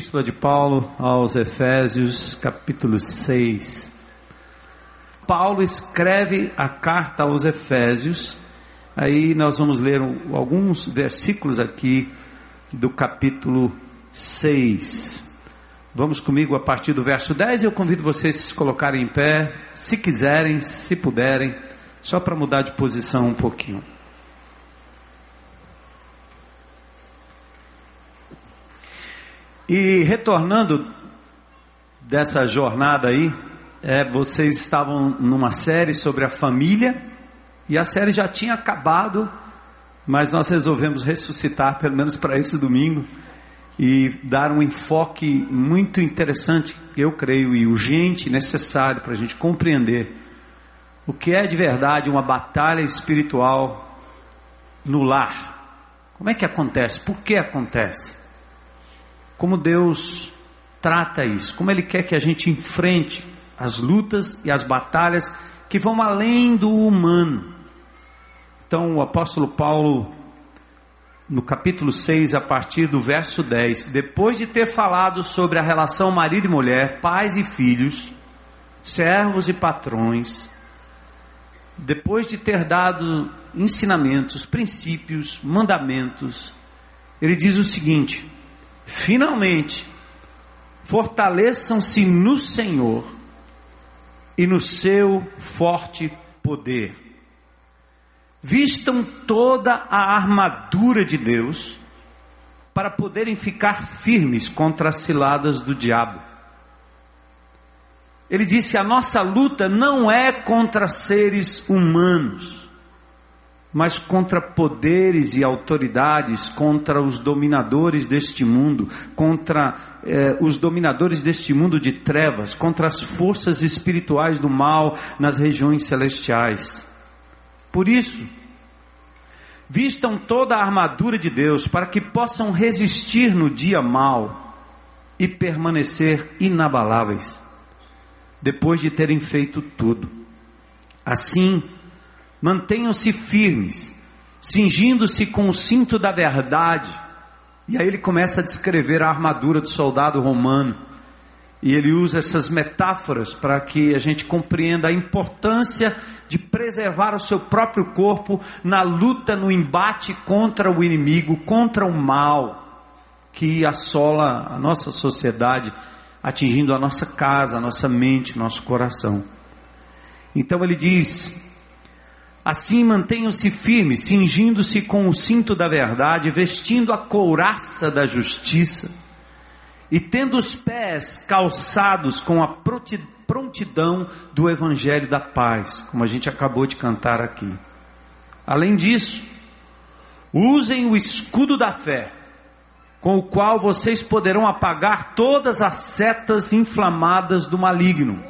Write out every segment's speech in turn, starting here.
Epístola de Paulo aos Efésios, capítulo 6. Paulo escreve a carta aos Efésios, aí nós vamos ler alguns versículos aqui do capítulo 6. Vamos comigo a partir do verso 10 e eu convido vocês a se colocarem em pé, se quiserem, se puderem, só para mudar de posição um pouquinho. E retornando dessa jornada aí, é, vocês estavam numa série sobre a família, e a série já tinha acabado, mas nós resolvemos ressuscitar, pelo menos para esse domingo, e dar um enfoque muito interessante, eu creio, e urgente, necessário para a gente compreender o que é de verdade uma batalha espiritual no lar. Como é que acontece? Por que acontece? Como Deus trata isso, como Ele quer que a gente enfrente as lutas e as batalhas que vão além do humano. Então, o apóstolo Paulo, no capítulo 6, a partir do verso 10, depois de ter falado sobre a relação marido e mulher, pais e filhos, servos e patrões, depois de ter dado ensinamentos, princípios, mandamentos, ele diz o seguinte: Finalmente, fortaleçam-se no Senhor e no seu forte poder. Vistam toda a armadura de Deus para poderem ficar firmes contra as ciladas do diabo. Ele disse: a nossa luta não é contra seres humanos mas contra poderes e autoridades, contra os dominadores deste mundo, contra eh, os dominadores deste mundo de trevas, contra as forças espirituais do mal nas regiões celestiais. Por isso, vistam toda a armadura de Deus para que possam resistir no dia mal e permanecer inabaláveis, depois de terem feito tudo. Assim, mantenham-se firmes, cingindo-se com o cinto da verdade. E aí ele começa a descrever a armadura do soldado romano. E ele usa essas metáforas para que a gente compreenda a importância de preservar o seu próprio corpo na luta, no embate contra o inimigo, contra o mal que assola a nossa sociedade, atingindo a nossa casa, a nossa mente, nosso coração. Então ele diz: Assim mantenham-se firmes, cingindo-se com o cinto da verdade, vestindo a couraça da justiça e tendo os pés calçados com a prontidão do evangelho da paz, como a gente acabou de cantar aqui. Além disso, usem o escudo da fé, com o qual vocês poderão apagar todas as setas inflamadas do maligno,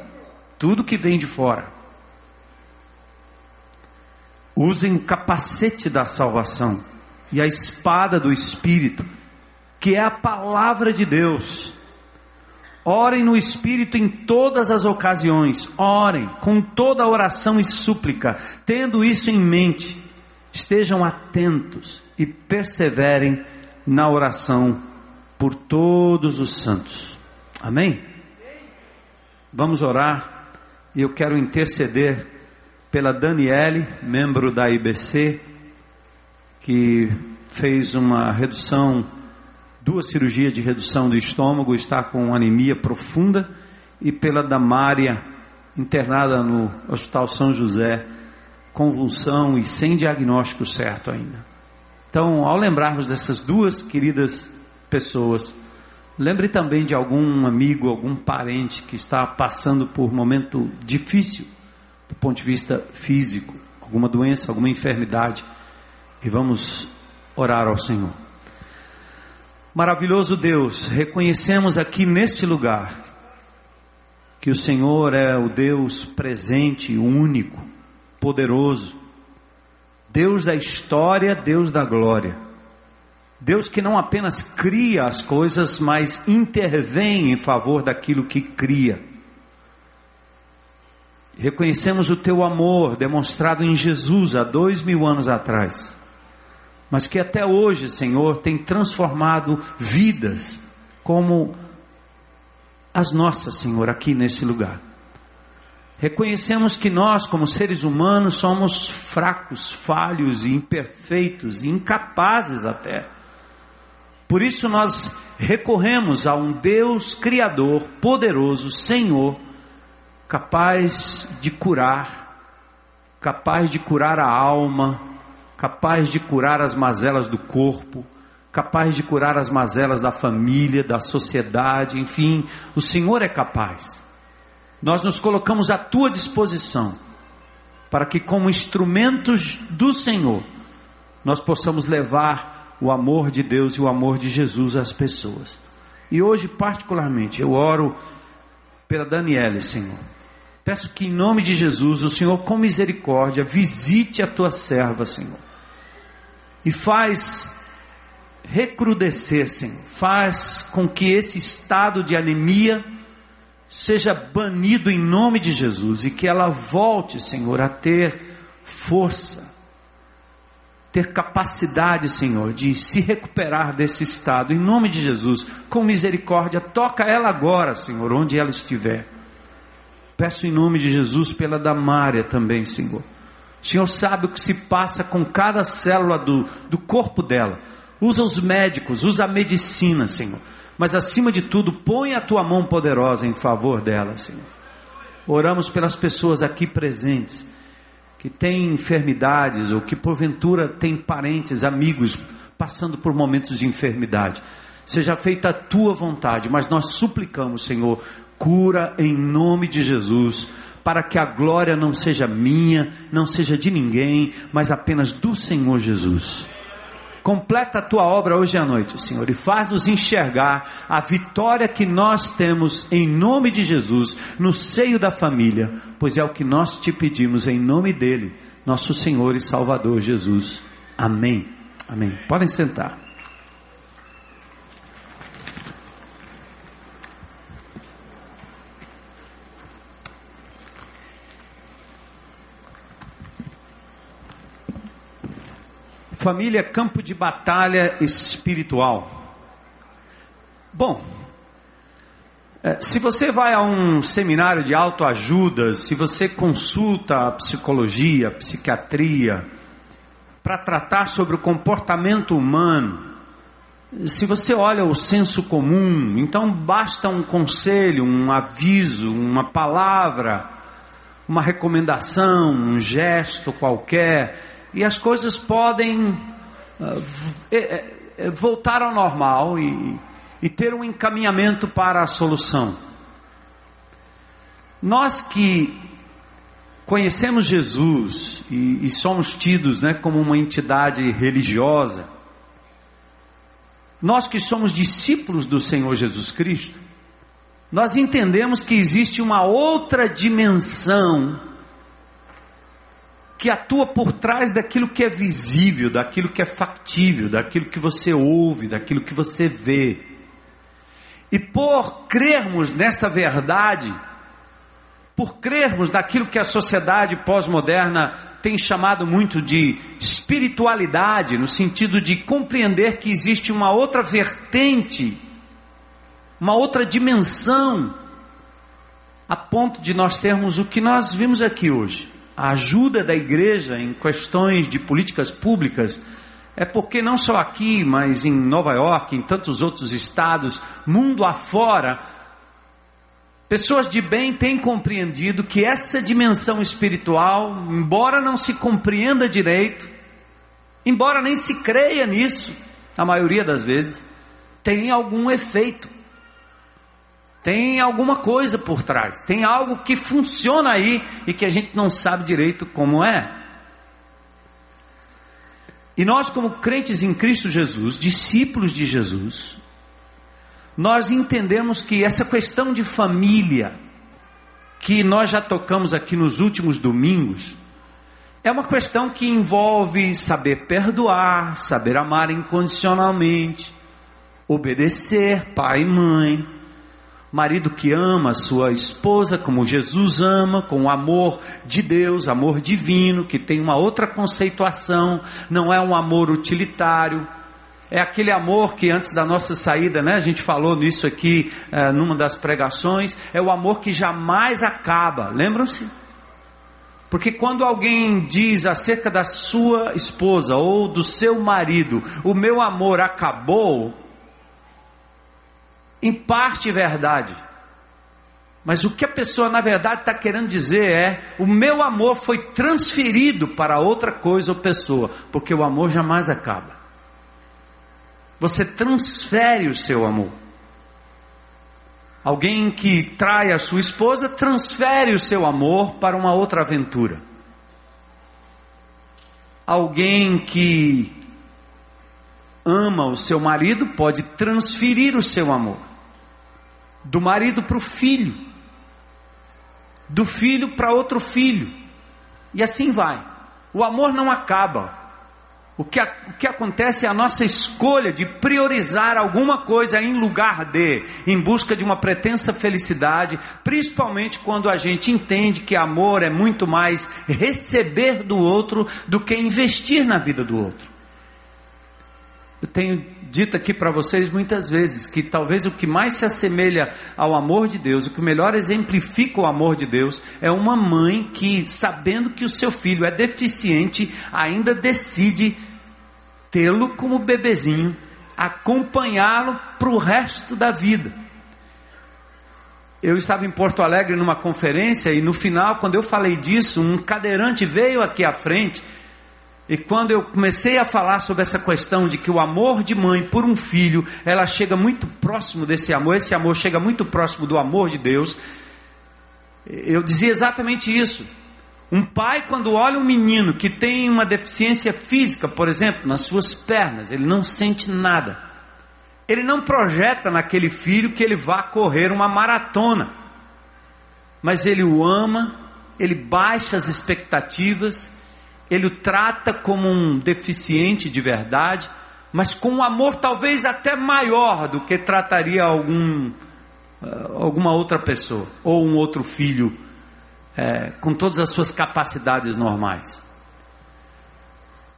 tudo que vem de fora. Usem o capacete da salvação e a espada do Espírito, que é a palavra de Deus. Orem no Espírito em todas as ocasiões, orem com toda oração e súplica, tendo isso em mente, estejam atentos e perseverem na oração por todos os santos. Amém? Vamos orar e eu quero interceder pela Daniele, membro da IBC, que fez uma redução, duas cirurgias de redução do estômago, está com anemia profunda, e pela Damária, internada no Hospital São José, convulsão e sem diagnóstico certo ainda. Então, ao lembrarmos dessas duas queridas pessoas, lembre também de algum amigo, algum parente que está passando por momento difícil do ponto de vista físico, alguma doença, alguma enfermidade, e vamos orar ao Senhor. Maravilhoso Deus, reconhecemos aqui neste lugar que o Senhor é o Deus presente, único, poderoso, Deus da história, Deus da glória. Deus que não apenas cria as coisas, mas intervém em favor daquilo que cria. Reconhecemos o teu amor demonstrado em Jesus há dois mil anos atrás, mas que até hoje, Senhor, tem transformado vidas, como as nossas, Senhor, aqui nesse lugar. Reconhecemos que nós, como seres humanos, somos fracos, falhos imperfeitos, incapazes até. Por isso nós recorremos a um Deus Criador, poderoso, Senhor, capaz de curar, capaz de curar a alma, capaz de curar as mazelas do corpo, capaz de curar as mazelas da família, da sociedade, enfim, o Senhor é capaz. Nós nos colocamos à tua disposição para que, como instrumentos do Senhor, nós possamos levar o amor de Deus e o amor de Jesus às pessoas. E hoje, particularmente, eu oro pela Daniela, Senhor. Peço que, em nome de Jesus, o Senhor, com misericórdia, visite a tua serva, Senhor. E faz recrudescer, Senhor. Faz com que esse estado de anemia seja banido em nome de Jesus e que ela volte, Senhor, a ter força, ter capacidade, Senhor, de se recuperar desse estado, em nome de Jesus, com misericórdia, toca ela agora, Senhor, onde ela estiver. Peço em nome de Jesus pela Damária também, Senhor. O Senhor sabe o que se passa com cada célula do, do corpo dela. Usa os médicos, usa a medicina, Senhor mas acima de tudo, põe a tua mão poderosa em favor dela, Senhor. Oramos pelas pessoas aqui presentes que têm enfermidades ou que porventura têm parentes, amigos passando por momentos de enfermidade. Seja feita a tua vontade, mas nós suplicamos, Senhor, cura em nome de Jesus, para que a glória não seja minha, não seja de ninguém, mas apenas do Senhor Jesus. Completa a tua obra hoje à noite, Senhor, e faz-nos enxergar a vitória que nós temos em nome de Jesus no seio da família, pois é o que nós te pedimos em nome dele, nosso Senhor e Salvador Jesus. Amém. Amém. Podem sentar. Família campo de batalha espiritual. Bom, é, se você vai a um seminário de autoajuda, se você consulta a psicologia, a psiquiatria, para tratar sobre o comportamento humano, se você olha o senso comum, então basta um conselho, um aviso, uma palavra, uma recomendação, um gesto qualquer, e as coisas podem uh, voltar ao normal e, e ter um encaminhamento para a solução. Nós que conhecemos Jesus e, e, somos tidos né, como uma entidade religiosa, nós que somos discípulos do Senhor Jesus Cristo, nós entendemos que existe uma outra dimensão que atua por trás daquilo que é visível, daquilo que é factível, daquilo que você ouve, daquilo que você vê. E por crermos nesta verdade, por crermos naquilo que a sociedade pós-moderna tem chamado muito de espiritualidade, no sentido de compreender que existe uma outra vertente, uma outra dimensão, a ponto de nós termos o que nós vimos aqui hoje a ajuda da igreja em questões de políticas públicas é porque não só aqui, mas em Nova York, em tantos outros estados, mundo afora, pessoas de bem têm compreendido que essa dimensão espiritual, embora não se compreenda direito, embora nem se creia nisso, a maioria das vezes, tem algum efeito tem alguma coisa por trás, tem algo que funciona aí e que a gente não sabe direito como é. E nós, como crentes em Cristo Jesus, discípulos de Jesus, nós entendemos que essa questão de família, que nós já tocamos aqui nos últimos domingos, é uma questão que envolve saber perdoar, saber amar incondicionalmente, obedecer pai e mãe marido que ama sua esposa como Jesus ama, com o amor de Deus, amor divino, que tem uma outra conceituação, não é um amor utilitário, é aquele amor que antes da nossa saída, né, a gente falou nisso aqui é, numa das pregações, é o amor que jamais acaba, lembram-se? Porque quando alguém diz acerca da sua esposa ou do seu marido, o meu amor acabou, em parte verdade. Mas o que a pessoa na verdade está querendo dizer é: o meu amor foi transferido para outra coisa ou pessoa, porque o amor jamais acaba. Você transfere o seu amor. Alguém que trai a sua esposa transfere o seu amor para uma outra aventura. Alguém que ama o seu marido pode transferir o seu amor do marido para o filho, do filho para outro filho, e assim vai. O amor não acaba, o que, o que acontece é a nossa escolha de priorizar alguma coisa em lugar de, em busca de uma pretensa felicidade, principalmente quando a gente entende que amor é muito mais receber do outro do que investir na vida do outro. Eu tenho dito aqui para vocês muitas vezes que talvez o que mais se assemelha ao amor de Deus, o que melhor exemplifica o amor de Deus, é uma mãe que, sabendo que o seu filho é deficiente, ainda decide tê-lo como bebezinho, acompanhá-lo para o resto da vida. Eu estava em Porto Alegre numa conferência e no final, quando eu falei disso, um cadeirante veio aqui à frente. E quando eu comecei a falar sobre essa questão de que o amor de mãe por um filho, ela chega muito próximo desse amor, esse amor chega muito próximo do amor de Deus, eu dizia exatamente isso. Um pai, quando olha um menino que tem uma deficiência física, por exemplo, nas suas pernas, ele não sente nada. Ele não projeta naquele filho que ele vá correr uma maratona. Mas ele o ama, ele baixa as expectativas, ele o trata como um deficiente de verdade, mas com um amor talvez até maior do que trataria algum, eh, alguma outra pessoa ou um outro filho é, com todas as suas capacidades normais.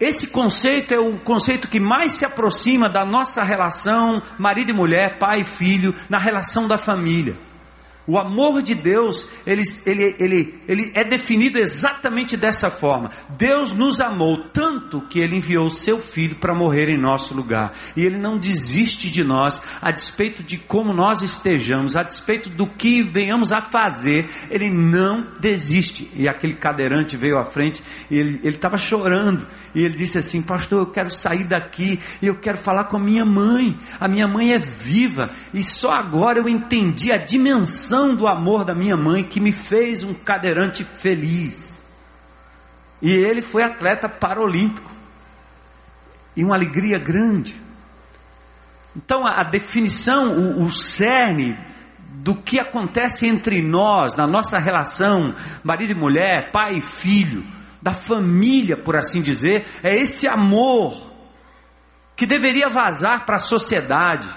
Esse conceito é o conceito que mais se aproxima da nossa relação marido e mulher, pai e filho, na relação da família. O amor de Deus, ele, ele, ele, ele é definido exatamente dessa forma. Deus nos amou tanto que ele enviou seu filho para morrer em nosso lugar. E ele não desiste de nós, a despeito de como nós estejamos, a despeito do que venhamos a fazer, ele não desiste. E aquele cadeirante veio à frente e ele estava chorando. E ele disse assim: Pastor, eu quero sair daqui e eu quero falar com a minha mãe. A minha mãe é viva e só agora eu entendi a dimensão do amor da minha mãe que me fez um cadeirante feliz. E ele foi atleta paralímpico e uma alegria grande. Então a, definição, o, o cerne do que acontece entre nós, na nossa relação, marido e mulher, pai e filho, da família, por assim dizer, é esse amor que deveria vazar para a sociedade,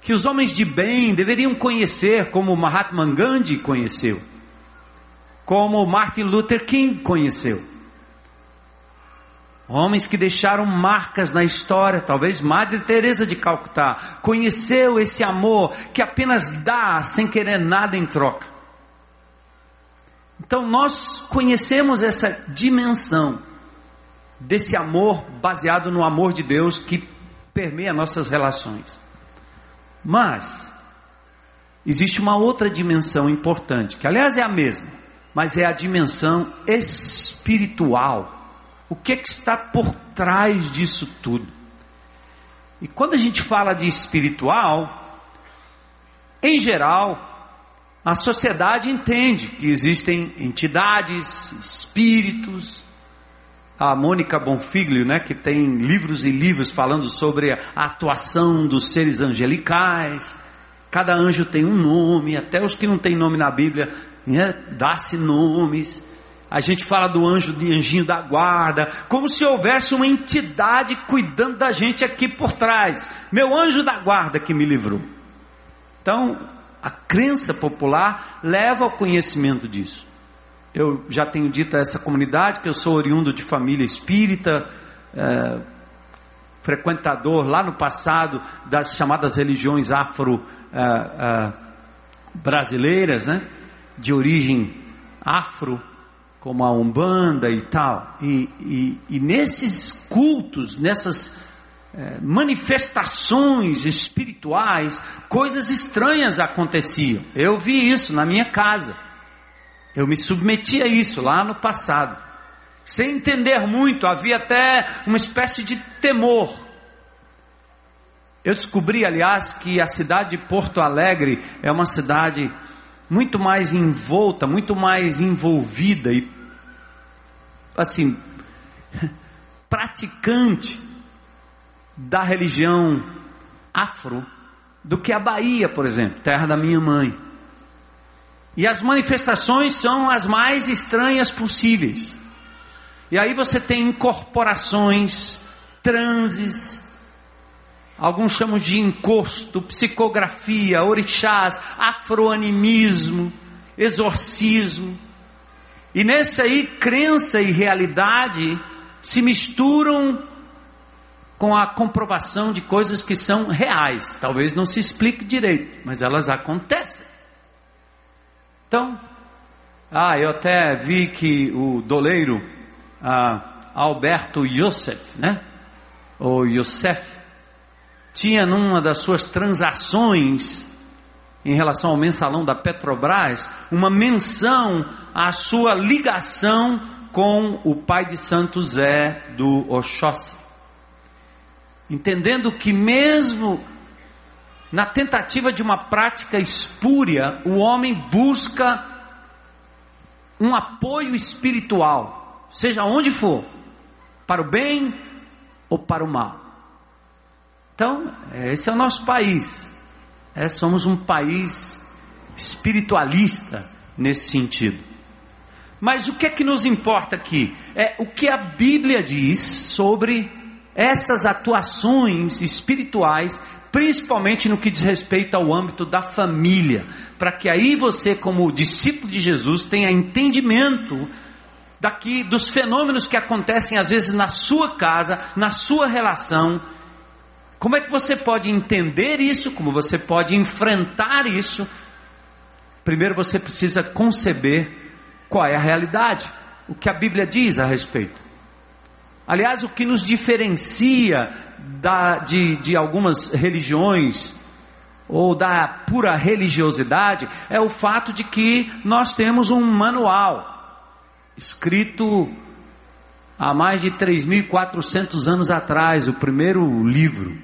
que os homens de bem deveriam conhecer, como Mahatma Gandhi conheceu, como Martin Luther King conheceu. Homens que deixaram marcas na história, talvez Madre Teresa de Calcutá conheceu esse amor que apenas dá sem querer nada em troca. Então nós conhecemos essa dimensão desse amor baseado no amor de Deus que permeia nossas relações. Mas existe uma outra dimensão importante, que aliás é a mesma, mas é a dimensão espiritual. O que, é que está por trás disso tudo? E quando a gente fala de espiritual, em geral, a sociedade entende que existem entidades, espíritos. A Mônica Bonfiglio, né, que tem livros e livros falando sobre a atuação dos seres angelicais. Cada anjo tem um nome, até os que não têm nome na Bíblia, né, dá-se nomes. A gente fala do anjo de anjinho da guarda, como se houvesse uma entidade cuidando da gente aqui por trás. Meu anjo da guarda que me livrou. Então, a crença popular leva ao conhecimento disso. Eu já tenho dito a essa comunidade que eu sou oriundo de família espírita, é, frequentador lá no passado das chamadas religiões afro ah, ah, brasileiras, né? De origem afro, como a Umbanda e tal. E, e, e nesses cultos, nessas eh, manifestações espirituais, coisas estranhas aconteciam. Eu vi isso na minha casa. Eu me submeti a isso lá no passado. Sem entender muito, havia até uma espécie de temor. Eu descobri, aliás, que a cidade de Porto Alegre é uma cidade muito mais envolta, muito mais envolvida e, assim, praticante da religião afro do que a Bahia, por exemplo, terra da minha mãe. E as manifestações são as mais estranhas possíveis. E aí você tem incorporações, transes, alguns chamam de encosto, psicografia, orixás, afroanimismo, exorcismo. E nesse aí, crença e realidade se misturam com a comprovação de coisas que são reais. Talvez não se explique direito, mas elas acontecem. Então, ah, eu até vi que o doleiro ah, Alberto Youssef, né? Ou Youssef, tinha numa das suas transações em relação ao mensalão da Petrobras, uma menção à sua ligação com o pai de Santo Zé do Oxóssi. Entendendo que mesmo na tentativa de uma prática espúria, o homem busca um apoio espiritual, seja onde for, para o bem ou para o mal. Então, esse é o nosso país. É, somos um país espiritualista nesse sentido. Mas o que é que nos importa aqui? É o que a Bíblia diz sobre essas atuações espirituais principalmente no que diz respeito ao âmbito da família, para que aí você, como discípulo de Jesus, tenha entendimento daqui dos fenômenos que acontecem às vezes na sua casa, na sua relação. Como é que você pode entender isso? Como você pode enfrentar isso? Primeiro você precisa conceber qual é a realidade, o que a Bíblia diz a respeito. Aliás, o que nos diferencia da, de, de algumas religiões ou da pura religiosidade é o fato de que nós temos um manual escrito há mais de 3.400 anos atrás, o primeiro livro.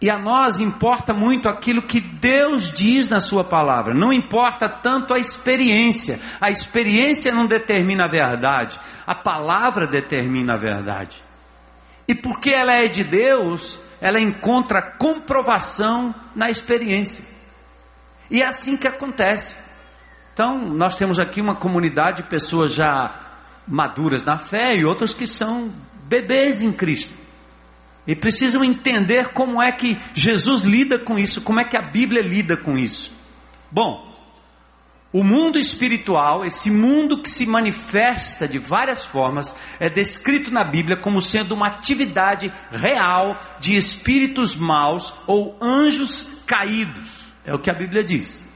E a nós importa muito aquilo que Deus diz na Sua palavra, não importa tanto a experiência. A experiência não determina a verdade, a palavra determina a verdade. E porque ela é de Deus, ela encontra comprovação na experiência. E é assim que acontece. Então, nós temos aqui uma comunidade de pessoas já maduras na fé e outras que são bebês em Cristo. E precisam entender como é que Jesus lida com isso, como é que a Bíblia lida com isso. Bom, o mundo espiritual, esse mundo que se manifesta de várias formas, é descrito na Bíblia como sendo uma atividade real de espíritos maus ou anjos caídos. É o que a Bíblia diz.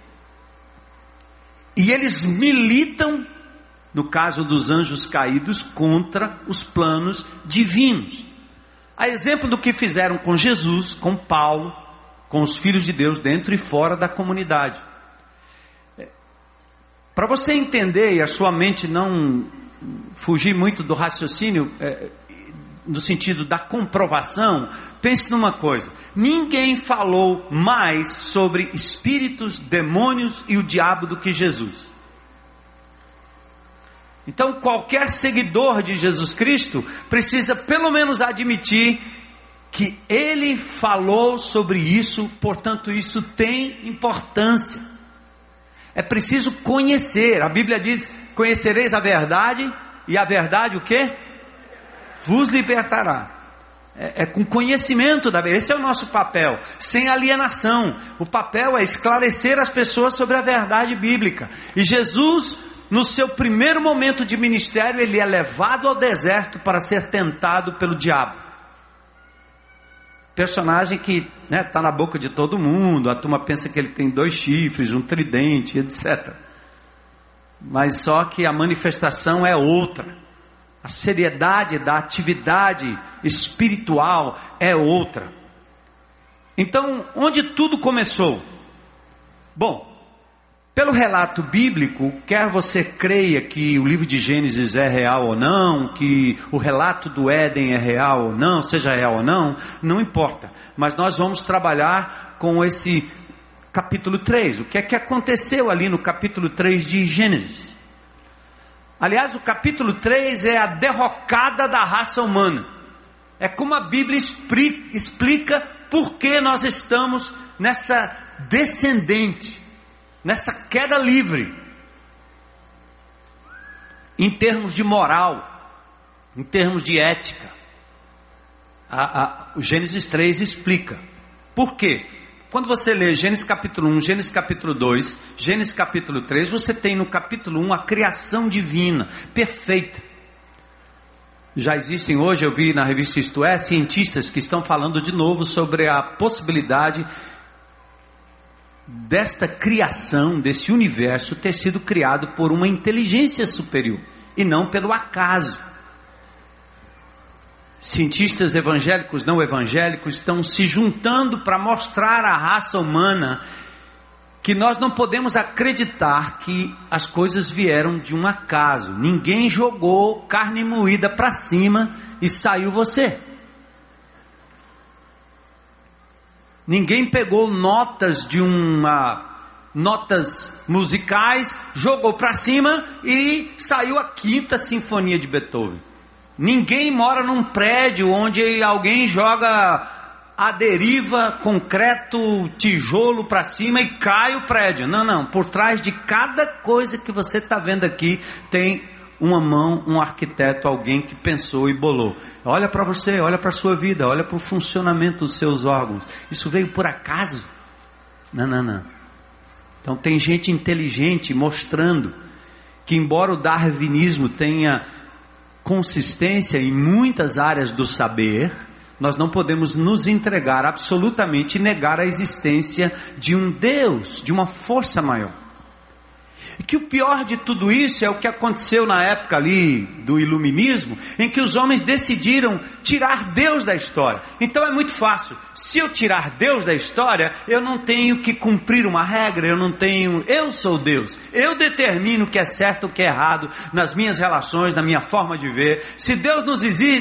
E eles militam, no caso dos anjos caídos, contra os planos divinos. A exemplo do que fizeram com Jesus, com Paulo, com os filhos de Deus dentro e fora da comunidade. Para você entender e a sua mente não fugir muito do raciocínio, é, no sentido da comprovação, pense numa coisa: ninguém falou mais sobre espíritos, demônios e o diabo do que Jesus. Então, qualquer seguidor de Jesus Cristo precisa pelo menos admitir que ele falou sobre isso, portanto, isso tem importância. É preciso conhecer. A Bíblia diz: "Conhecereis a verdade, e a verdade o que? Vos libertará." É, é, com conhecimento da verdade. Esse é o nosso papel, sem alienação. O papel é esclarecer as pessoas sobre a verdade bíblica. E Jesus no seu primeiro momento de ministério, ele é levado ao deserto para ser tentado pelo diabo. Personagem que está né, tá na boca de todo mundo, a turma pensa que ele tem dois chifres, um tridente, etc. Mas só que a manifestação é outra. A seriedade da atividade espiritual é outra. Então, onde tudo começou? Bom, pelo relato bíblico, quer você creia que o livro de Gênesis é real ou não, que o relato do Éden é real ou não, seja real ou não, não importa. Mas nós vamos trabalhar com esse capítulo 3. O que é que aconteceu ali no capítulo 3 de Gênesis? Aliás, o capítulo 3 é a derrocada da raça humana. É como a Bíblia explica por que nós estamos nessa descendente nessa queda livre, em termos de moral, em termos de ética. A, a, o Gênesis 3 explica. Por quê? Quando você lê Gênesis capítulo 1, Gênesis capítulo 2, Gênesis capítulo 3, você tem no capítulo 1 a criação divina, perfeita. Já existem hoje, eu vi na revista Isto É, cientistas que estão falando de novo sobre a possibilidade desta criação, desse universo, ter sido criado por uma inteligência superior e não pelo acaso. Cientistas evangélicos, não evangélicos, estão se juntando para mostrar à raça humana que nós não podemos acreditar que as coisas vieram de um acaso. Ninguém jogou carne moída para cima e saiu você. Ninguém pegou notas de uma notas musicais, jogou para cima e saiu a quinta sinfonia de Beethoven. Ninguém mora num prédio onde alguém joga a deriva, concreto, tijolo para cima e cai o prédio. Não, não. Por trás de cada coisa que você está vendo aqui tem uma mão, um arquiteto, alguém que pensou e bolou. Olha para você, olha para a sua vida, olha para o funcionamento dos seus órgãos. Isso veio por acaso? Não, não, não. Então tem gente inteligente mostrando que embora o darwinismo tenha consistência em muitas áreas do saber, nós não podemos nos entregar absolutamente e negar a existência de um Deus, de uma força maior. E que o pior de tudo isso é o que aconteceu na época ali do iluminismo, em que os homens decidiram tirar Deus da história. Então é muito fácil. Se eu tirar Deus da história, eu não tenho que cumprir uma regra, eu não tenho, eu sou Deus. Eu determino o que é certo, o que é errado nas minhas relações, na minha forma de ver. Se Deus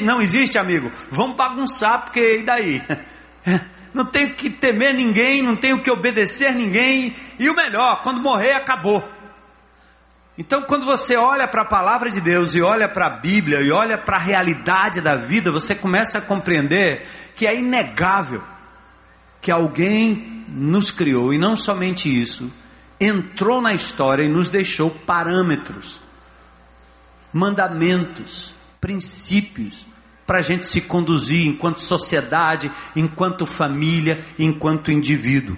não existe, amigo, vamos bagunçar porque e daí? Não tenho que temer ninguém, não tenho que obedecer ninguém, e o melhor, quando morrer acabou. Então, quando você olha para a palavra de Deus e olha para a Bíblia e olha para a realidade da vida, você começa a compreender que é inegável que alguém nos criou e não somente isso, entrou na história e nos deixou parâmetros, mandamentos, princípios para a gente se conduzir enquanto sociedade, enquanto família, enquanto indivíduo.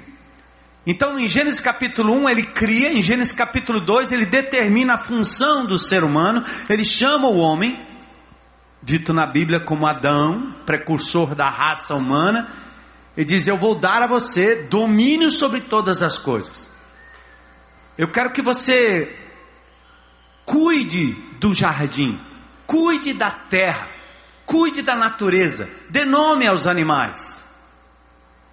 Então, em Gênesis capítulo 1, ele cria, em Gênesis capítulo 2, ele determina a função do ser humano, ele chama o homem, dito na Bíblia como Adão, precursor da raça humana, e diz: Eu vou dar a você domínio sobre todas as coisas. Eu quero que você cuide do jardim, cuide da terra, cuide da natureza, dê nome aos animais.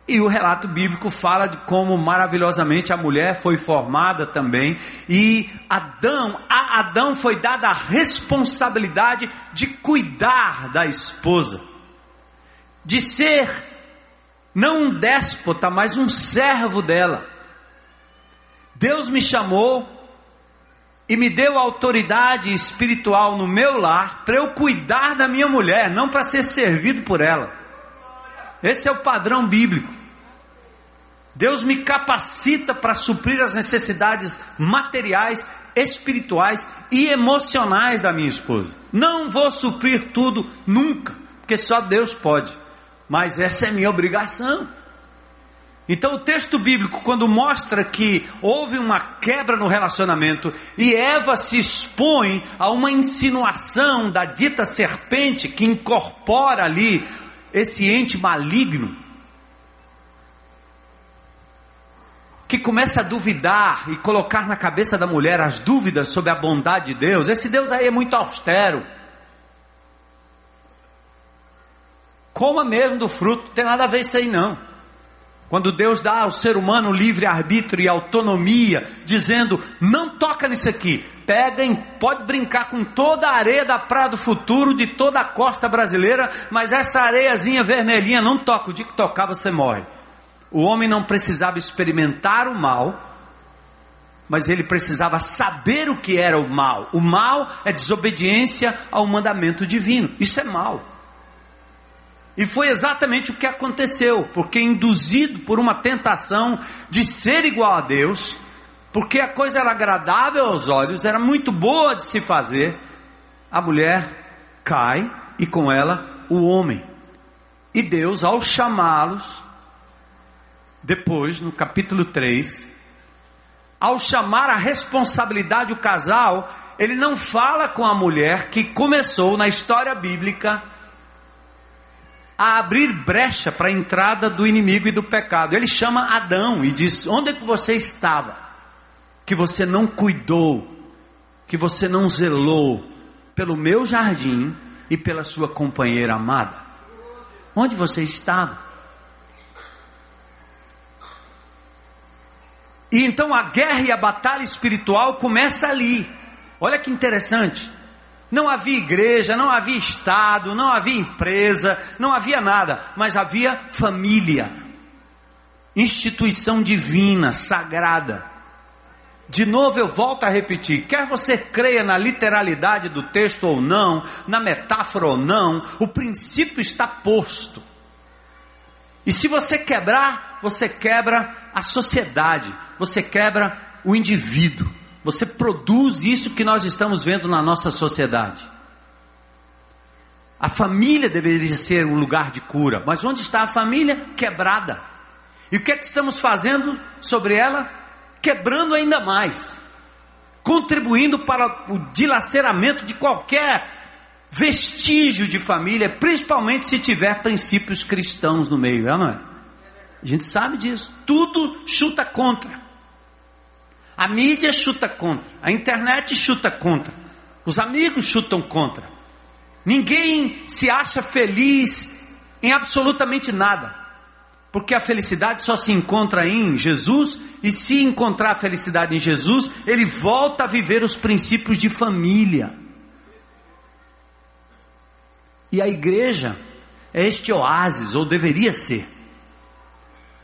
E o relato bíblico fala de como maravilhosamente a mulher foi formada também, e Adão, a Adão foi dada a responsabilidade de cuidar da esposa, de ser não um déspota, mas um servo dela. Deus me chamou e me deu autoridade espiritual no meu lar para eu cuidar da minha mulher, não para ser servido por ela. Esse é o padrão bíblico. Deus me capacita para suprir as necessidades materiais, espirituais e emocionais da minha esposa. Não vou suprir tudo nunca, porque só Deus pode. Mas essa é minha obrigação. Então, o texto bíblico, quando mostra que houve uma quebra no relacionamento e Eva se expõe a uma insinuação da dita serpente que incorpora ali esse ente maligno que começa a duvidar e colocar na cabeça da mulher as dúvidas sobre a bondade de Deus. Esse Deus aí é muito austero. Coma mesmo do fruto, não tem nada a ver isso aí não. Quando Deus dá ao ser humano livre arbítrio e autonomia, dizendo: não toca nisso aqui, pega, pode brincar com toda a areia da praia do futuro, de toda a costa brasileira, mas essa areiazinha vermelhinha não toca, o dia que tocar você morre. O homem não precisava experimentar o mal, mas ele precisava saber o que era o mal. O mal é desobediência ao mandamento divino, isso é mal. E foi exatamente o que aconteceu, porque induzido por uma tentação de ser igual a Deus, porque a coisa era agradável aos olhos, era muito boa de se fazer, a mulher cai e com ela o homem. E Deus, ao chamá-los, depois, no capítulo 3, ao chamar a responsabilidade o casal, ele não fala com a mulher que começou na história bíblica a abrir brecha para a entrada do inimigo e do pecado. Ele chama Adão e diz: Onde é que você estava? Que você não cuidou, que você não zelou pelo meu jardim e pela sua companheira amada. Onde você estava? E então a guerra e a batalha espiritual começa ali. Olha que interessante. Não havia igreja, não havia Estado, não havia empresa, não havia nada, mas havia família, instituição divina, sagrada. De novo eu volto a repetir: quer você creia na literalidade do texto ou não, na metáfora ou não, o princípio está posto. E se você quebrar, você quebra a sociedade, você quebra o indivíduo. Você produz isso que nós estamos vendo na nossa sociedade. A família deveria ser um lugar de cura, mas onde está a família? Quebrada. E o que é que estamos fazendo sobre ela? Quebrando ainda mais, contribuindo para o dilaceramento de qualquer vestígio de família, principalmente se tiver princípios cristãos no meio, é não é? A gente sabe disso. Tudo chuta contra. A mídia chuta contra, a internet chuta contra, os amigos chutam contra. Ninguém se acha feliz em absolutamente nada, porque a felicidade só se encontra em Jesus, e se encontrar a felicidade em Jesus, ele volta a viver os princípios de família. E a igreja é este oásis, ou deveria ser.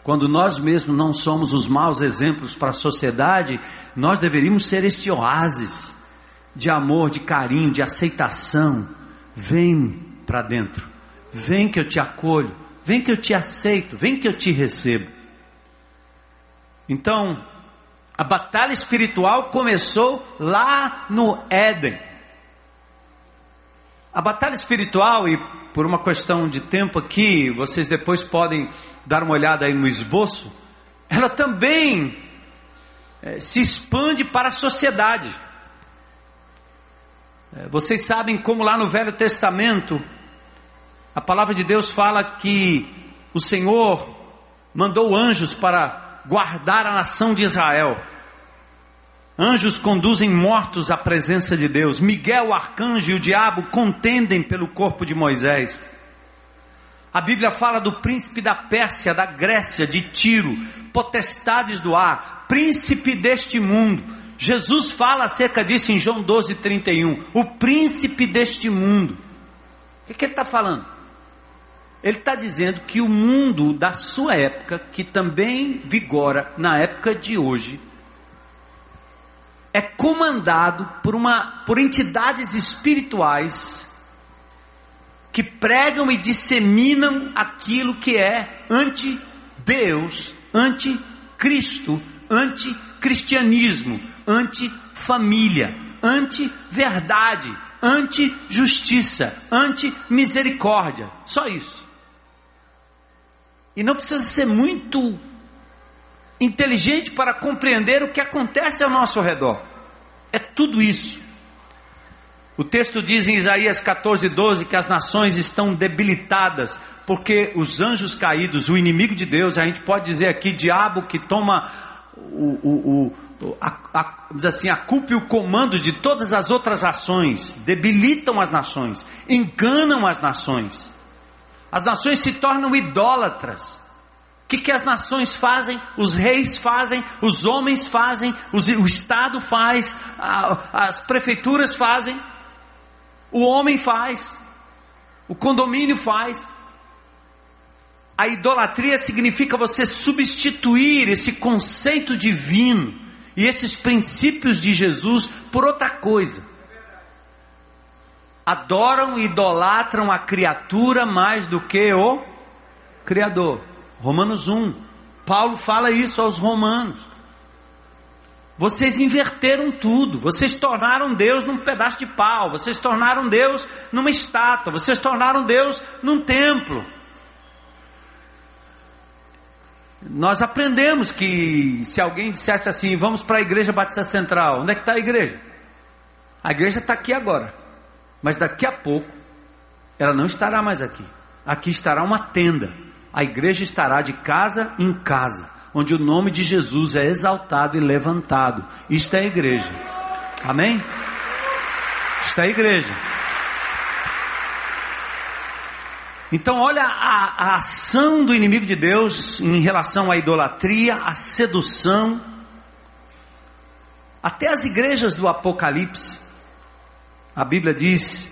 Quando nós mesmos não somos os maus exemplos para a sociedade, nós deveríamos ser este oásis de amor, de carinho, de aceitação. Vem para dentro, vem que eu te acolho, vem que eu te aceito, vem que eu te recebo. Então, a batalha espiritual começou lá no Éden. A batalha espiritual, e por uma questão de tempo aqui, vocês depois podem dar uma olhada aí no esboço, ela também é, se expande para a sociedade. É, vocês sabem como lá no Velho Testamento, a palavra de Deus fala que o Senhor mandou anjos para guardar a nação de Israel. Anjos conduzem mortos à presença de Deus. Miguel, o arcanjo e o diabo contendem pelo corpo de Moisés. A Bíblia fala do príncipe da Pérsia, da Grécia, de Tiro, potestades do ar, príncipe deste mundo. Jesus fala acerca disso em João 12, 31. O príncipe deste mundo. O que, que ele está falando? Ele está dizendo que o mundo da sua época, que também vigora na época de hoje, é comandado por, uma, por entidades espirituais que pregam e disseminam aquilo que é anti-Deus, anti-Cristo, anti-cristianismo, anti-família, anti-verdade, anti-justiça, anti-misericórdia. Só isso. E não precisa ser muito inteligente para compreender o que acontece ao nosso redor. É tudo isso. O texto diz em Isaías 14, 12 que as nações estão debilitadas, porque os anjos caídos, o inimigo de Deus, a gente pode dizer aqui, diabo que toma o, o, o a, a, assim, a culpa e o comando de todas as outras ações, debilitam as nações, enganam as nações. As nações se tornam idólatras. O que, que as nações fazem? Os reis fazem, os homens fazem, os, o Estado faz, a, as prefeituras fazem, o homem faz, o condomínio faz. A idolatria significa você substituir esse conceito divino e esses princípios de Jesus por outra coisa. Adoram e idolatram a criatura mais do que o Criador. Romanos 1. Paulo fala isso aos romanos. Vocês inverteram tudo. Vocês tornaram Deus num pedaço de pau. Vocês tornaram Deus numa estátua. Vocês tornaram Deus num templo. Nós aprendemos que se alguém dissesse assim, vamos para a igreja Batista Central, onde é que está a igreja? A igreja está aqui agora, mas daqui a pouco ela não estará mais aqui. Aqui estará uma tenda. A igreja estará de casa em casa, onde o nome de Jesus é exaltado e levantado. Isto é a igreja. Amém? Isto é a igreja. Então, olha a, a, ação do inimigo de Deus em relação à idolatria, à sedução. Até as igrejas do Apocalipse, a Bíblia diz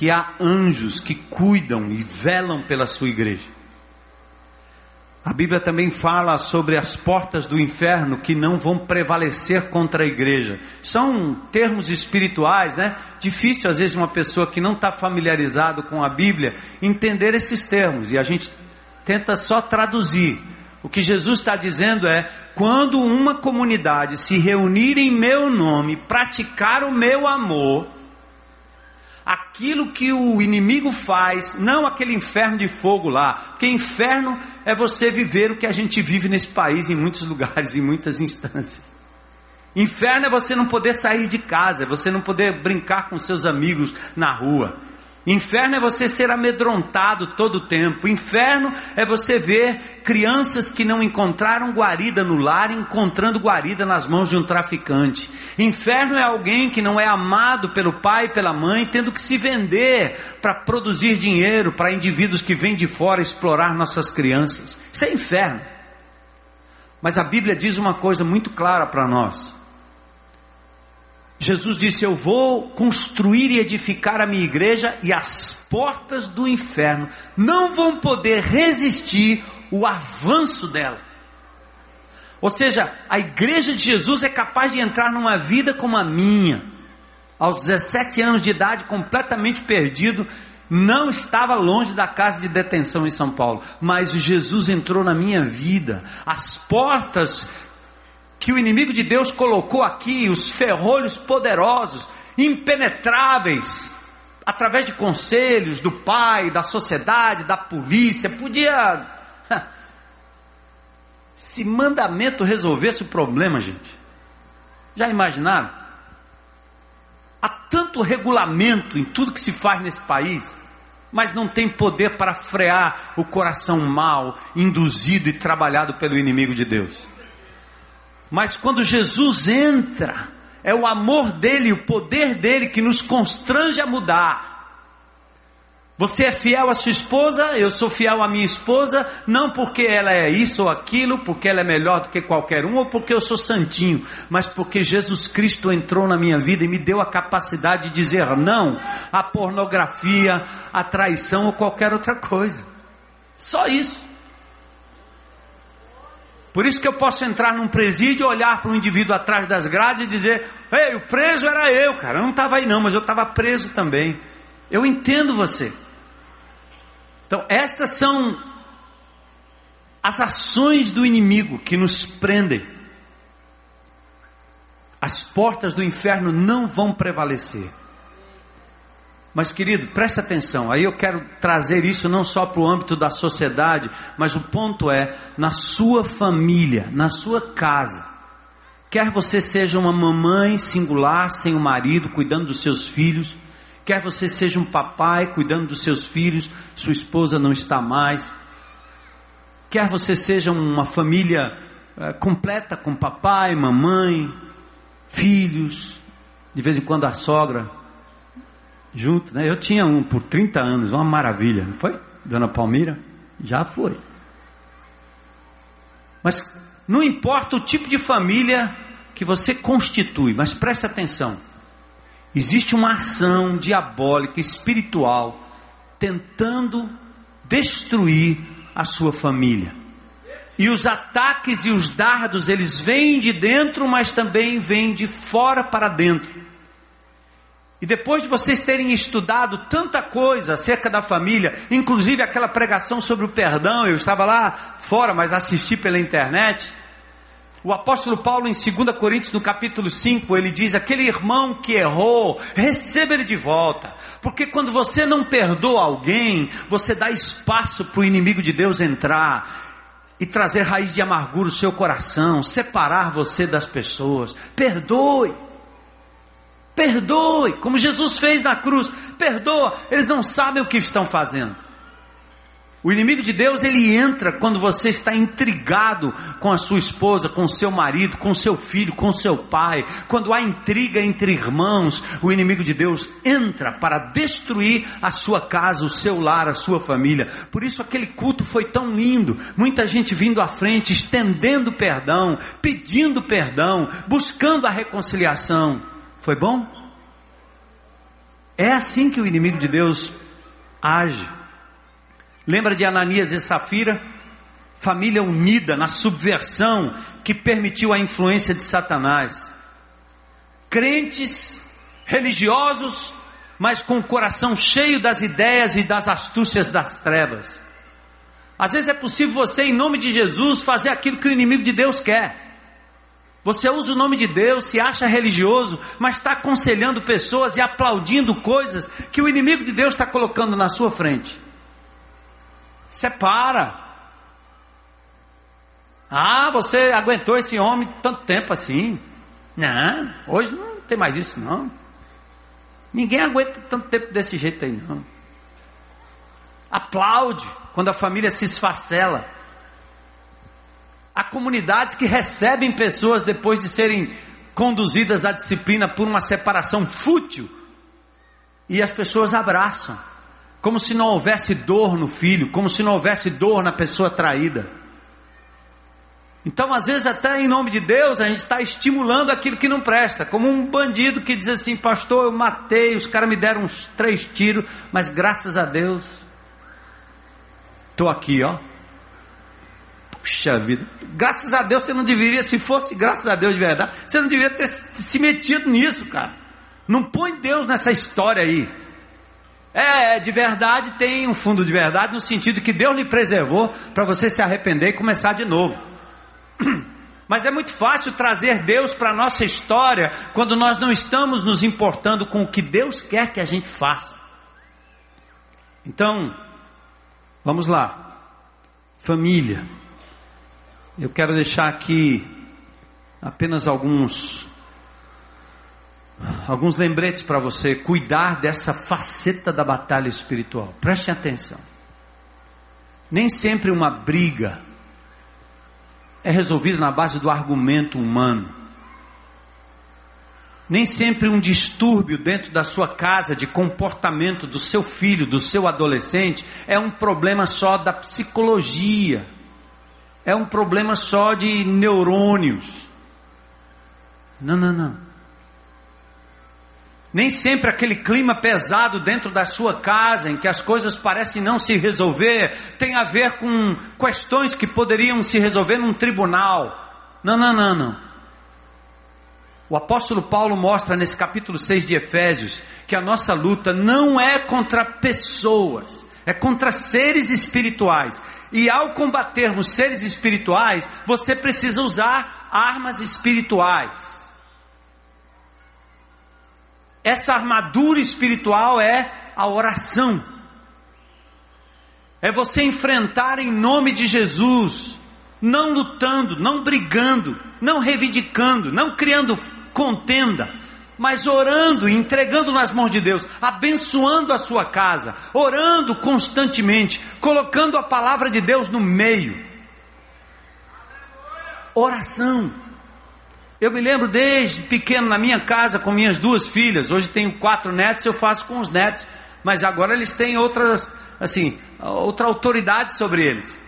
que há anjos que cuidam e velam pela sua igreja. A Bíblia também fala sobre as portas do inferno que não vão prevalecer contra a igreja. São termos espirituais, né? Difícil às vezes uma pessoa que não está familiarizado com a Bíblia entender esses termos e a gente tenta só traduzir. O que Jesus está dizendo é: quando uma comunidade se reunir em meu nome, praticar o meu amor, aquilo que o inimigo faz, não aquele inferno de fogo lá, porque inferno é você viver o que a gente vive nesse país em muitos lugares, em muitas instâncias. Inferno é você não poder sair de casa, é você não poder brincar com seus amigos na rua. Inferno é você ser amedrontado todo o tempo. Inferno é você ver crianças que não encontraram guarida no lar encontrando guarida nas mãos de um traficante. Inferno é alguém que não é amado pelo pai e pela mãe, tendo que se vender para produzir dinheiro para indivíduos que vêm de fora explorar nossas crianças. Isso é inferno. Mas a Bíblia diz uma coisa muito clara para nós. Jesus disse: Eu vou construir e edificar a minha igreja, e as portas do inferno não vão poder resistir o avanço dela. Ou seja, a igreja de Jesus é capaz de entrar numa vida como a minha. Aos 17 anos de idade, completamente perdido, não estava longe da casa de detenção em São Paulo, mas Jesus entrou na minha vida. As portas que o inimigo de Deus colocou aqui, os ferrolhos poderosos, impenetráveis, através de conselhos do pai, da sociedade, da polícia, podia. Se mandamento resolvesse o problema, gente. Já imaginaram? Há tanto regulamento em tudo que se faz nesse país, mas não tem poder para frear o coração mal, induzido e trabalhado pelo inimigo de Deus. Mas quando Jesus entra, é o amor dele, o poder dele que nos constrange a mudar. Você é fiel à sua esposa, eu sou fiel à minha esposa, não porque ela é isso ou aquilo, porque ela é melhor do que qualquer um, ou porque eu sou santinho, mas porque Jesus Cristo entrou na minha vida e me deu a capacidade de dizer não à pornografia, à traição ou qualquer outra coisa. Só isso. Por isso que eu posso entrar num presídio, olhar para um indivíduo atrás das grades e dizer: Ei, o preso era eu, cara. Eu não estava aí, não, mas eu estava preso também. Eu entendo você. Então, estas são as ações do inimigo que nos prendem. As portas do inferno não vão prevalecer. Mas, querido, presta atenção. Aí eu quero trazer isso não só para o âmbito da sociedade, mas o ponto é na sua família, na sua casa. Quer você seja uma mamãe singular, sem o um marido, cuidando dos seus filhos, quer você seja um papai cuidando dos seus filhos, sua esposa não está mais, quer você seja uma família é, completa com papai, mamãe, filhos, de vez em quando a sogra junto, né? Eu tinha um por 30 anos, uma maravilha, não foi? Dona Palmira? Já foi. Mas não importa o tipo de família que você constitui, mas preste atenção. Existe uma ação diabólica, espiritual, tentando destruir a sua família. E os ataques e os dardos, eles vêm de dentro, mas também vêm de fora para dentro. E depois de vocês terem estudado tanta coisa acerca da família, inclusive aquela pregação sobre o perdão, eu estava lá fora, mas assisti pela internet. O apóstolo Paulo, em 2 Coríntios, no capítulo 5, ele diz: aquele irmão que errou, receba ele de volta. Porque quando você não perdoa alguém, você dá espaço para o inimigo de Deus entrar e trazer raiz de amargura no seu coração, separar você das pessoas. Perdoe. Perdoe, como Jesus fez na cruz. Perdoa, eles não sabem o que estão fazendo. O inimigo de Deus, ele entra quando você está intrigado com a sua esposa, com o seu marido, com o seu filho, com o seu pai. Quando há intriga entre irmãos, o inimigo de Deus entra para destruir a sua casa, o seu lar, a sua família. Por isso aquele culto foi tão lindo. Muita gente vindo à frente, estendendo perdão, pedindo perdão, buscando a reconciliação. Foi bom? É assim que o inimigo de Deus age. Lembra de Ananias e Safira? Família unida na subversão que permitiu a influência de Satanás. Crentes, religiosos, mas com o coração cheio das ideias e das astúcias das trevas. Às vezes é possível você, em nome de Jesus, fazer aquilo que o inimigo de Deus quer. Você usa o nome de Deus, se acha religioso, mas está aconselhando pessoas e aplaudindo coisas que o inimigo de Deus está colocando na sua frente. Separa. Ah, você aguentou esse homem tanto tempo assim. Não, hoje não tem mais isso não. Ninguém aguenta tanto tempo desse jeito aí não. Aplaude quando a família se esfacela. Há comunidades que recebem pessoas depois de serem conduzidas à disciplina por uma separação fútil. E as pessoas abraçam, como se não houvesse dor no filho, como se não houvesse dor na pessoa traída. Então, às vezes, até em nome de Deus, a gente está estimulando aquilo que não presta, como um bandido que diz assim: Pastor, eu matei, os caras me deram uns três tiros, mas graças a Deus, estou aqui, ó. Puxa vida, graças a Deus você não deveria, se fosse graças a Deus de verdade, você não deveria ter se metido nisso, cara. Não põe Deus nessa história aí. É, é, de verdade tem um fundo de verdade no sentido que Deus lhe preservou para você se arrepender e começar de novo. Mas é muito fácil trazer Deus para a nossa história quando nós não estamos nos importando com o que Deus quer que a gente faça. Então, vamos lá. Família. Eu quero deixar aqui apenas alguns alguns lembretes para você cuidar dessa faceta da batalha espiritual. Preste atenção. Nem sempre uma briga é resolvida na base do argumento humano. Nem sempre um distúrbio dentro da sua casa de comportamento do seu filho, do seu adolescente, é um problema só da psicologia é um problema só de neurônios. Não, não, não. Nem sempre aquele clima pesado dentro da sua casa, em que as coisas parecem não se resolver, tem a ver com questões que poderiam se resolver num tribunal. Não, não, não, não. O apóstolo Paulo mostra nesse capítulo 6 de Efésios que a nossa luta não é contra pessoas, é contra seres espirituais. E ao combatermos seres espirituais, você precisa usar armas espirituais. Essa armadura espiritual é a oração. É você enfrentar em nome de Jesus, não lutando, não brigando, não reivindicando, não criando contenda, mas orando, entregando nas mãos de Deus, abençoando a sua casa, orando constantemente, colocando a palavra de Deus no meio. Oração. Eu me lembro desde pequeno na minha casa com minhas duas filhas. Hoje tenho quatro netos, eu faço com os netos, mas agora eles têm outras, assim, outra autoridade sobre eles.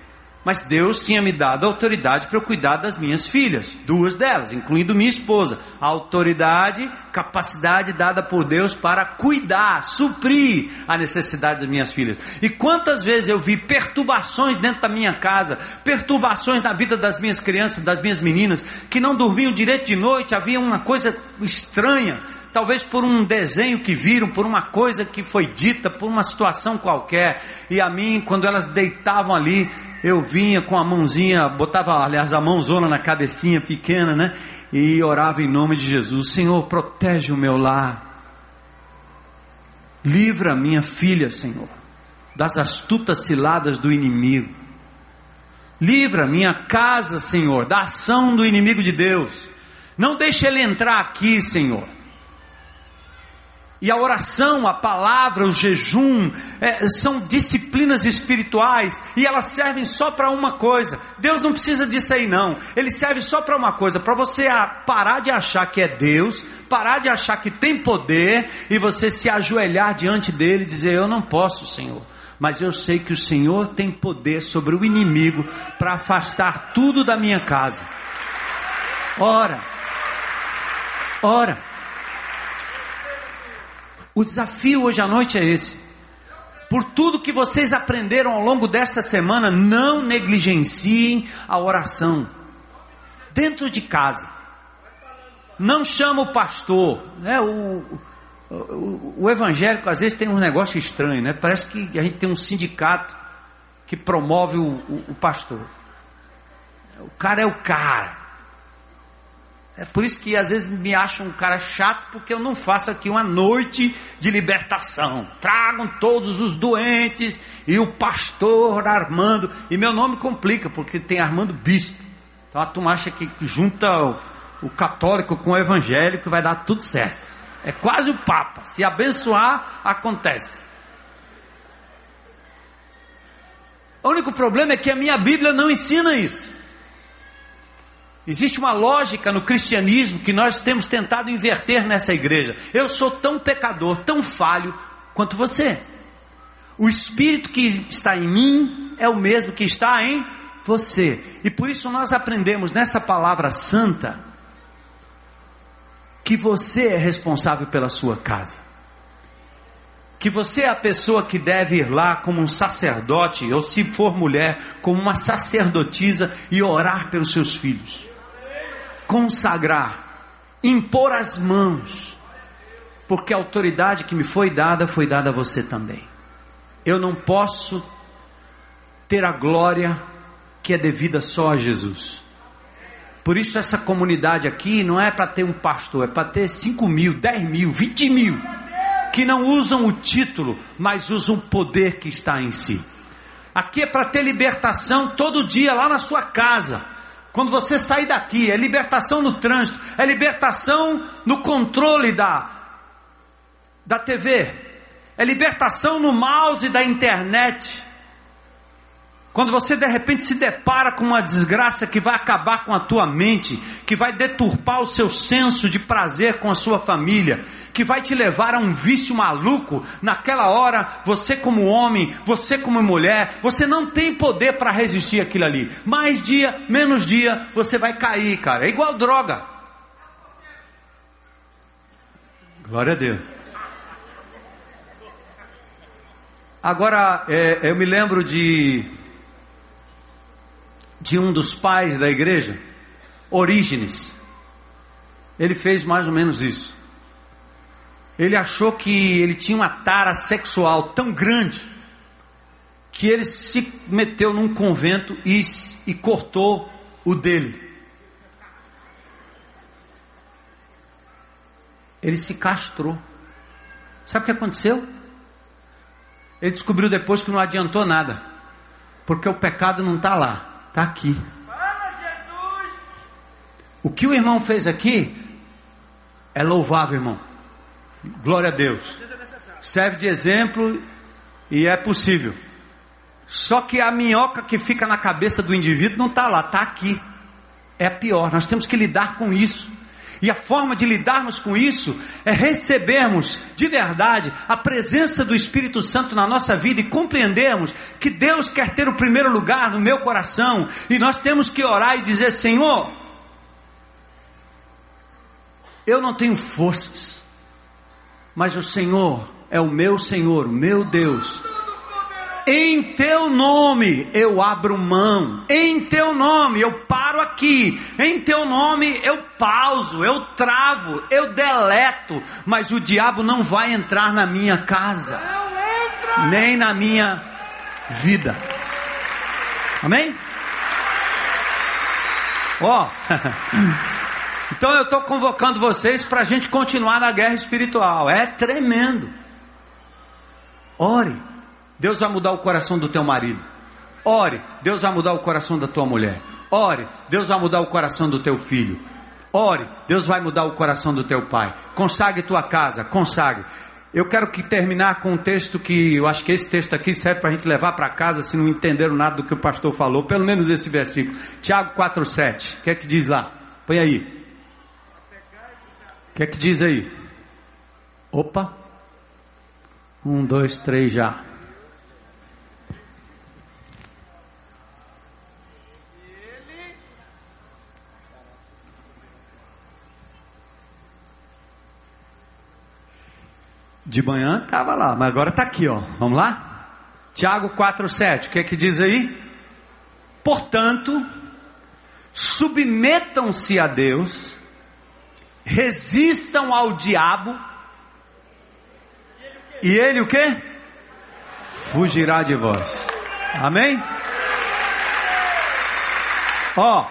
Mas Deus tinha me dado autoridade para eu cuidar das minhas filhas, duas delas, incluindo minha esposa. A autoridade, capacidade dada por Deus para cuidar, suprir a necessidade das minhas filhas. E quantas vezes eu vi perturbações dentro da minha casa, perturbações na vida das minhas crianças, das minhas meninas, que não dormiam direito de noite, havia uma coisa estranha talvez por um desenho que viram, por uma coisa que foi dita, por uma situação qualquer. E a mim, quando elas deitavam ali, eu vinha com a mãozinha, botava, aliás, a mãozona na cabecinha pequena, né? E orava em nome de Jesus: Senhor, protege o meu lar. Livra minha filha, Senhor, das astutas ciladas do inimigo. Livra minha casa, Senhor, da ação do inimigo de Deus. Não deixe ele entrar aqui, Senhor. E a oração, a palavra, o jejum, é, são disciplinas espirituais e elas servem só para uma coisa. Deus não precisa disso aí, não. Ele serve só para uma coisa: para você parar de achar que é Deus, parar de achar que tem poder e você se ajoelhar diante dele e dizer: Eu não posso, Senhor. Mas eu sei que o Senhor tem poder sobre o inimigo para afastar tudo da minha casa. Ora, ora. O desafio hoje à noite é esse. Por tudo que vocês aprenderam ao longo desta semana, não negligenciem a oração. Dentro de casa. Não chama o pastor. Né? O, o, o evangélico às vezes tem um negócio estranho, né? Parece que a gente tem um sindicato que promove o, o, o pastor. O cara é o cara. É por isso que às vezes me acham um cara chato, porque eu não faço aqui uma noite de libertação. Tragam todos os doentes e o pastor Armando. E meu nome complica, porque tem Armando Bispo. Então a turma acha que junta o, o católico com o evangélico vai dar tudo certo. É quase o Papa. Se abençoar, acontece. O único problema é que a minha Bíblia não ensina isso. Existe uma lógica no cristianismo que nós temos tentado inverter nessa igreja. Eu sou tão pecador, tão falho quanto você. O espírito que está em mim é o mesmo que está em você. E por isso nós aprendemos nessa palavra santa que você é responsável pela sua casa. Que você é a pessoa que deve ir lá como um sacerdote, ou se for mulher, como uma sacerdotisa e orar pelos seus filhos consagrar, impor as mãos, porque a autoridade que me foi dada foi dada a você também. Eu não posso ter a glória que é devida só a Jesus. Por isso essa comunidade aqui não é para ter um pastor, é para ter 5 mil, 10 mil, 20 mil, que não usam o título, mas usam o poder que está em si. Aqui é para ter libertação todo dia lá na sua casa. Quando você sair daqui, é libertação no trânsito, é libertação no controle da, da TV, é libertação no mouse da internet. Quando você de repente se depara com uma desgraça que vai acabar com a tua mente, que vai deturpar o seu senso de prazer com a sua família, que vai te levar a um vício maluco, naquela hora, você como homem, você como mulher, você não tem poder para resistir aquilo ali. Mais dia, menos dia, você vai cair, cara. É igual droga. Glória a Deus. Agora, é, eu me lembro de de um dos pais da igreja, Orígenes. Ele fez mais ou menos isso. Ele achou que ele tinha uma tara sexual tão grande que ele se meteu num convento e, e cortou o dele. Ele se castrou. Sabe o que aconteceu? Ele descobriu depois que não adiantou nada, porque o pecado não está lá, está aqui. O que o irmão fez aqui é louvável, irmão. Glória a Deus. Serve de exemplo e é possível. Só que a minhoca que fica na cabeça do indivíduo não está lá, está aqui. é pior. Nós temos que lidar com isso. E a forma de lidarmos com isso é recebermos de verdade a presença do Espírito Santo na nossa vida e compreendermos que Deus quer ter o primeiro lugar no meu coração. E nós temos que orar e dizer: Senhor, eu não tenho forças, mas o Senhor é o meu Senhor, o meu Deus em teu nome eu abro mão, em teu nome eu paro aqui, em teu nome eu pauso, eu travo, eu deleto, mas o diabo não vai entrar na minha casa, nem na minha vida. Amém? Ó, oh. então eu estou convocando vocês para a gente continuar na guerra espiritual, é tremendo. Ore. Deus vai mudar o coração do teu marido. Ore, Deus vai mudar o coração da tua mulher. Ore, Deus vai mudar o coração do teu filho. Ore, Deus vai mudar o coração do teu pai. Consagre tua casa, consagre. Eu quero que terminar com um texto que eu acho que esse texto aqui serve para a gente levar para casa se não entenderam nada do que o pastor falou, pelo menos esse versículo. Tiago 4,7. O que é que diz lá? Põe aí. O que é que diz aí? Opa. Um, dois, três já. De manhã estava lá, mas agora está aqui, ó. Vamos lá? Tiago 4,7. O que é que diz aí? Portanto, submetam-se a Deus, resistam ao diabo, e ele o que? Fugirá de vós. Amém? Ó,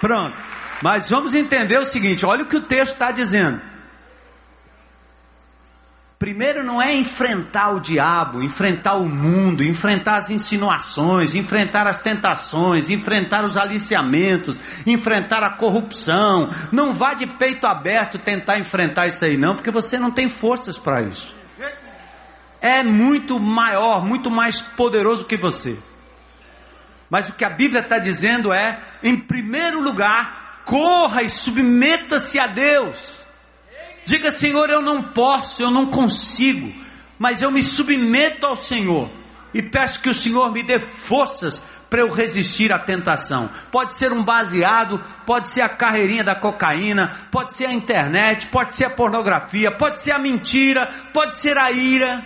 pronto. Mas vamos entender o seguinte: olha o que o texto está dizendo. Primeiro não é enfrentar o diabo, enfrentar o mundo, enfrentar as insinuações, enfrentar as tentações, enfrentar os aliciamentos, enfrentar a corrupção. Não vá de peito aberto tentar enfrentar isso aí, não, porque você não tem forças para isso. É muito maior, muito mais poderoso que você. Mas o que a Bíblia está dizendo é, em primeiro lugar, corra e submeta-se a Deus. Diga, Senhor, eu não posso, eu não consigo, mas eu me submeto ao Senhor e peço que o Senhor me dê forças para eu resistir à tentação. Pode ser um baseado, pode ser a carreirinha da cocaína, pode ser a internet, pode ser a pornografia, pode ser a mentira, pode ser a ira.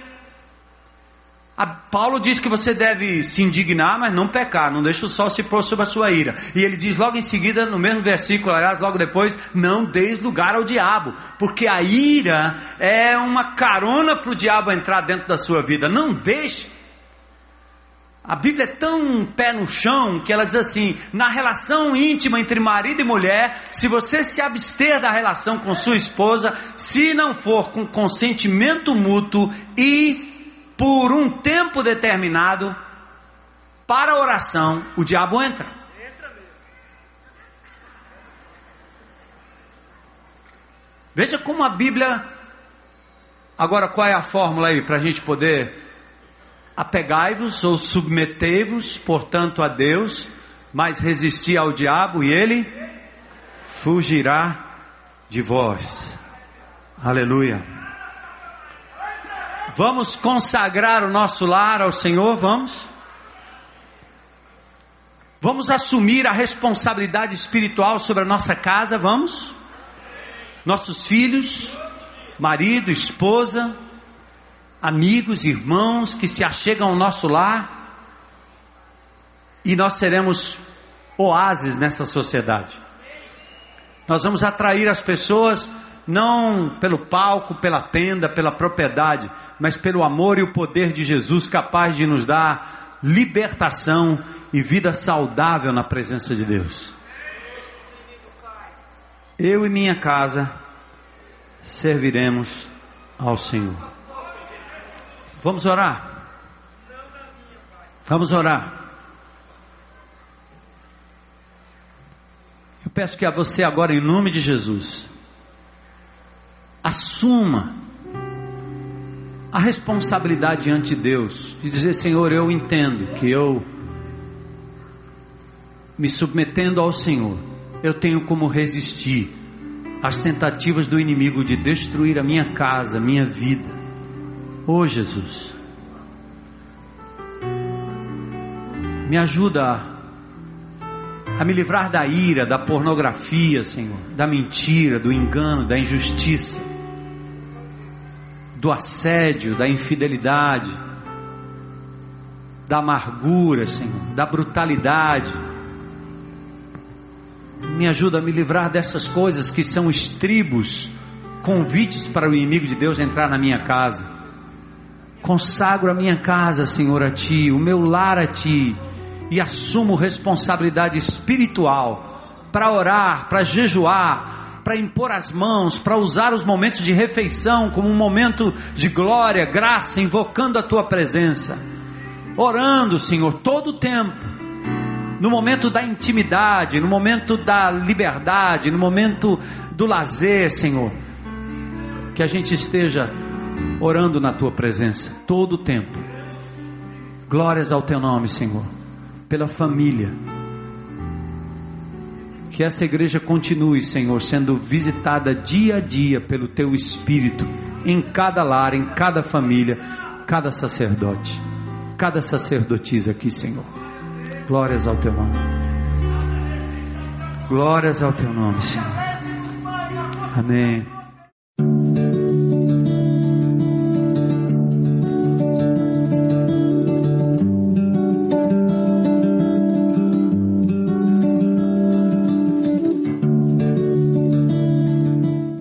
A Paulo diz que você deve se indignar, mas não pecar, não deixa o sol se pôr sobre a sua ira. E ele diz logo em seguida, no mesmo versículo, aliás, logo depois, não deis lugar ao diabo, porque a ira é uma carona para o diabo entrar dentro da sua vida. Não deixe. A Bíblia é tão pé no chão que ela diz assim: na relação íntima entre marido e mulher, se você se abster da relação com sua esposa, se não for com consentimento mútuo e por um tempo determinado, para a oração, o diabo entra. Veja como a Bíblia. Agora, qual é a fórmula aí para a gente poder apegai-vos ou submetei-vos, portanto, a Deus, mas resistir ao diabo e ele fugirá de vós. Aleluia. Vamos consagrar o nosso lar ao Senhor, vamos? Vamos assumir a responsabilidade espiritual sobre a nossa casa, vamos? Nossos filhos, marido, esposa, amigos, irmãos que se achegam ao nosso lar, e nós seremos oásis nessa sociedade. Nós vamos atrair as pessoas não pelo palco, pela tenda, pela propriedade, mas pelo amor e o poder de Jesus capaz de nos dar libertação e vida saudável na presença de Deus. Eu e minha casa serviremos ao Senhor. Vamos orar. Vamos orar. Eu peço que a você agora, em nome de Jesus, assuma a responsabilidade diante de Deus, de dizer: Senhor, eu entendo que eu me submetendo ao Senhor, eu tenho como resistir às tentativas do inimigo de destruir a minha casa, minha vida. Oh Jesus, me ajuda a, a me livrar da ira, da pornografia, Senhor, da mentira, do engano, da injustiça, do assédio, da infidelidade, da amargura, Senhor, da brutalidade me ajuda a me livrar dessas coisas que são estribos, convites para o inimigo de Deus entrar na minha casa. Consagro a minha casa, Senhor, a Ti, o meu lar a Ti, e assumo responsabilidade espiritual para orar, para jejuar, para impor as mãos, para usar os momentos de refeição como um momento de glória, graça, invocando a Tua presença, orando, Senhor, todo o tempo no momento da intimidade, no momento da liberdade, no momento do lazer, Senhor, que a gente esteja orando na tua presença todo o tempo. Glórias ao teu nome, Senhor, pela família. Que essa igreja continue, Senhor, sendo visitada dia a dia pelo teu espírito, em cada lar, em cada família, cada sacerdote, cada sacerdotisa aqui, Senhor. Glórias ao teu nome. Glórias ao teu nome, Senhor. Amém.